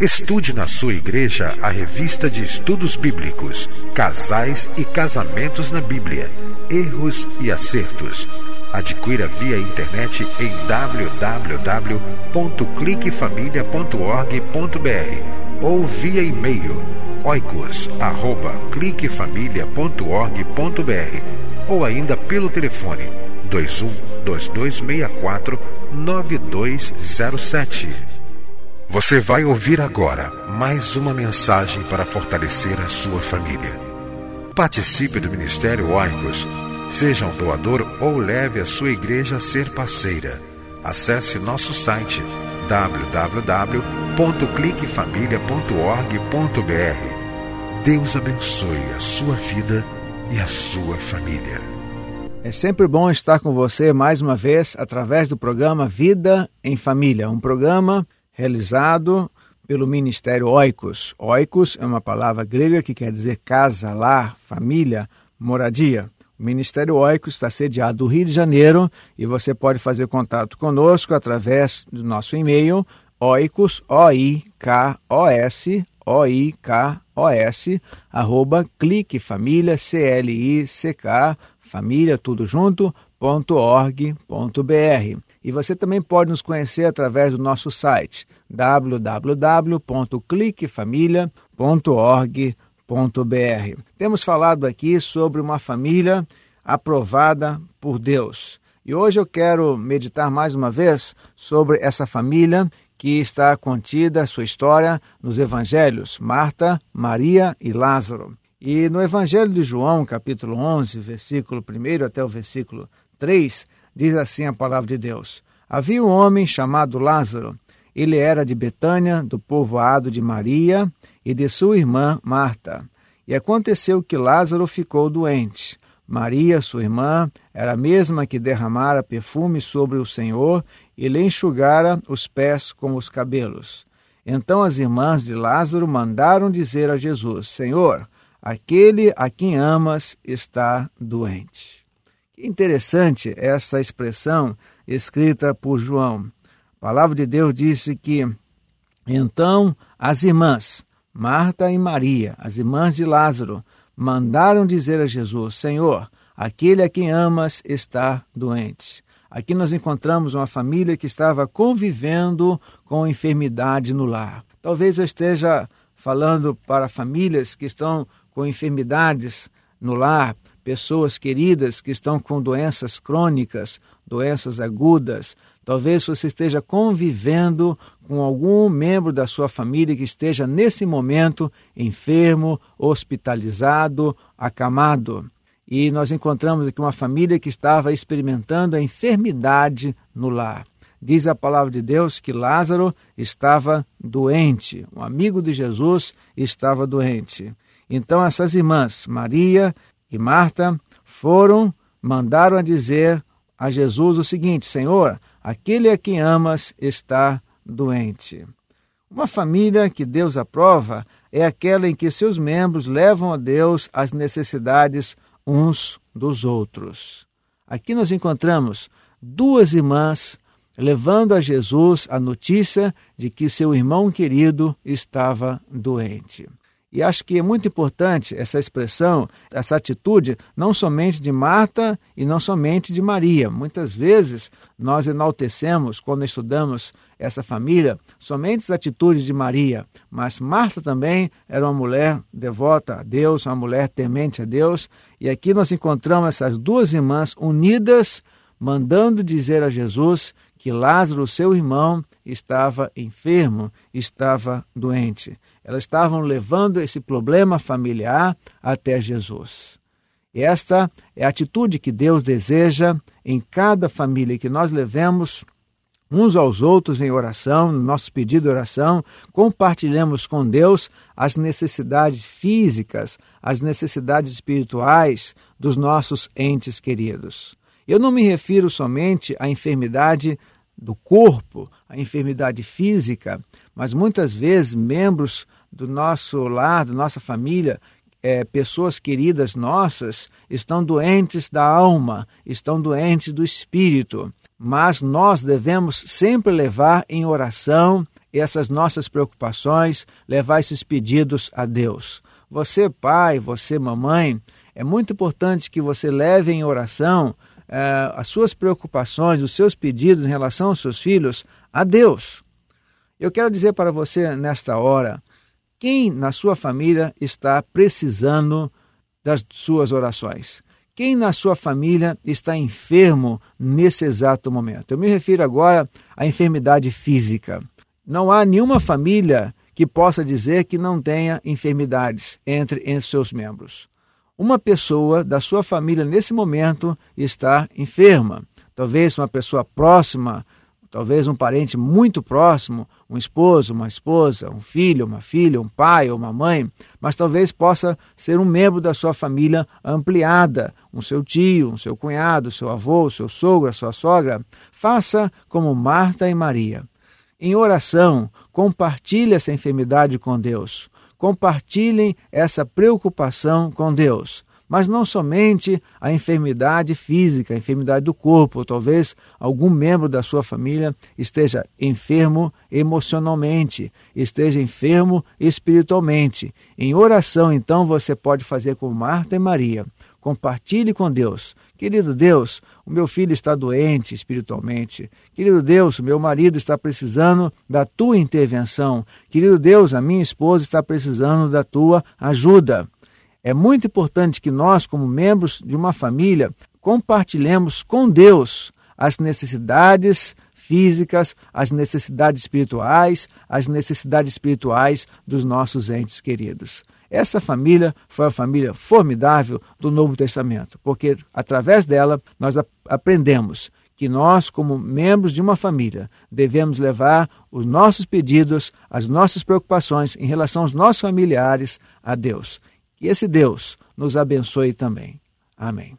Estude na sua igreja a revista de estudos bíblicos, Casais e Casamentos na Bíblia, Erros e Acertos. Adquira via internet em www.cliquefamilia.org.br ou via e-mail oicos@cliquefamilia.org.br ou ainda pelo telefone 21 2264 9207. Você vai ouvir agora mais uma mensagem para fortalecer a sua família. Participe do Ministério Oicos. Seja um doador ou leve a sua igreja a ser parceira. Acesse nosso site www.cliquefamilia.org.br. Deus abençoe a sua vida e a sua família. É sempre bom estar com você mais uma vez através do programa Vida em Família, um programa realizado pelo Ministério Oikos. Oikos é uma palavra grega que quer dizer casa, lar, família, moradia. O Ministério Oikos está sediado no Rio de Janeiro e você pode fazer contato conosco através do nosso e-mail oikos, O-I-K-O-S, O-I-K-O-S, arroba cliquefamília, C-L-I-C-K, família, tudo junto, ponto org, ponto br. E você também pode nos conhecer através do nosso site www.cliquefamilia.org.br. Temos falado aqui sobre uma família aprovada por Deus. E hoje eu quero meditar mais uma vez sobre essa família que está contida, sua história, nos evangelhos, Marta, Maria e Lázaro. E no Evangelho de João, capítulo 11, versículo 1 até o versículo 3, Diz assim a palavra de Deus: Havia um homem chamado Lázaro. Ele era de Betânia, do povoado de Maria e de sua irmã Marta. E aconteceu que Lázaro ficou doente. Maria, sua irmã, era a mesma que derramara perfume sobre o Senhor e lhe enxugara os pés com os cabelos. Então as irmãs de Lázaro mandaram dizer a Jesus: Senhor, aquele a quem amas está doente. Interessante essa expressão escrita por João. A palavra de Deus disse que então as irmãs, Marta e Maria, as irmãs de Lázaro, mandaram dizer a Jesus: Senhor, aquele a quem amas está doente. Aqui nós encontramos uma família que estava convivendo com enfermidade no lar. Talvez eu esteja falando para famílias que estão com enfermidades no lar, pessoas queridas que estão com doenças crônicas, doenças agudas. Talvez você esteja convivendo com algum membro da sua família que esteja nesse momento enfermo, hospitalizado, acamado. E nós encontramos aqui uma família que estava experimentando a enfermidade no lar. Diz a palavra de Deus que Lázaro estava doente, um amigo de Jesus estava doente. Então, essas irmãs, Maria e Marta foram, mandaram a dizer a Jesus o seguinte: Senhor, aquele a quem amas está doente. Uma família que Deus aprova é aquela em que seus membros levam a Deus as necessidades uns dos outros. Aqui nós encontramos duas irmãs levando a Jesus a notícia de que seu irmão querido estava doente. E acho que é muito importante essa expressão, essa atitude, não somente de Marta e não somente de Maria. Muitas vezes nós enaltecemos, quando estudamos essa família, somente as atitudes de Maria, mas Marta também era uma mulher devota a Deus, uma mulher temente a Deus, e aqui nós encontramos essas duas irmãs unidas, mandando dizer a Jesus que Lázaro, seu irmão, estava enfermo, estava doente. Elas estavam levando esse problema familiar até Jesus. Esta é a atitude que Deus deseja em cada família, que nós levemos uns aos outros em oração, no nosso pedido de oração, compartilhemos com Deus as necessidades físicas, as necessidades espirituais dos nossos entes queridos. Eu não me refiro somente à enfermidade do corpo, à enfermidade física, mas muitas vezes membros do nosso lar, da nossa família, é, pessoas queridas nossas, estão doentes da alma, estão doentes do espírito. Mas nós devemos sempre levar em oração essas nossas preocupações, levar esses pedidos a Deus. Você, pai, você, mamãe, é muito importante que você leve em oração é, as suas preocupações, os seus pedidos em relação aos seus filhos a Deus. Eu quero dizer para você nesta hora quem na sua família está precisando das suas orações? Quem na sua família está enfermo nesse exato momento? Eu me refiro agora à enfermidade física. Não há nenhuma família que possa dizer que não tenha enfermidades entre, entre seus membros. Uma pessoa da sua família nesse momento está enferma. Talvez uma pessoa próxima talvez um parente muito próximo, um esposo, uma esposa, um filho, uma filha, um pai ou uma mãe, mas talvez possa ser um membro da sua família ampliada, um seu tio, um seu cunhado, seu avô, seu sogro, a sua sogra. Faça como Marta e Maria. Em oração, compartilhe essa enfermidade com Deus. Compartilhem essa preocupação com Deus mas não somente a enfermidade física, a enfermidade do corpo, talvez algum membro da sua família esteja enfermo emocionalmente, esteja enfermo espiritualmente. Em oração, então, você pode fazer como Marta e Maria. Compartilhe com Deus. Querido Deus, o meu filho está doente espiritualmente. Querido Deus, o meu marido está precisando da tua intervenção. Querido Deus, a minha esposa está precisando da tua ajuda. É muito importante que nós, como membros de uma família, compartilhemos com Deus as necessidades físicas, as necessidades espirituais, as necessidades espirituais dos nossos entes queridos. Essa família foi a família formidável do Novo Testamento, porque através dela nós aprendemos que nós, como membros de uma família, devemos levar os nossos pedidos, as nossas preocupações em relação aos nossos familiares a Deus. Que esse Deus nos abençoe também. Amém.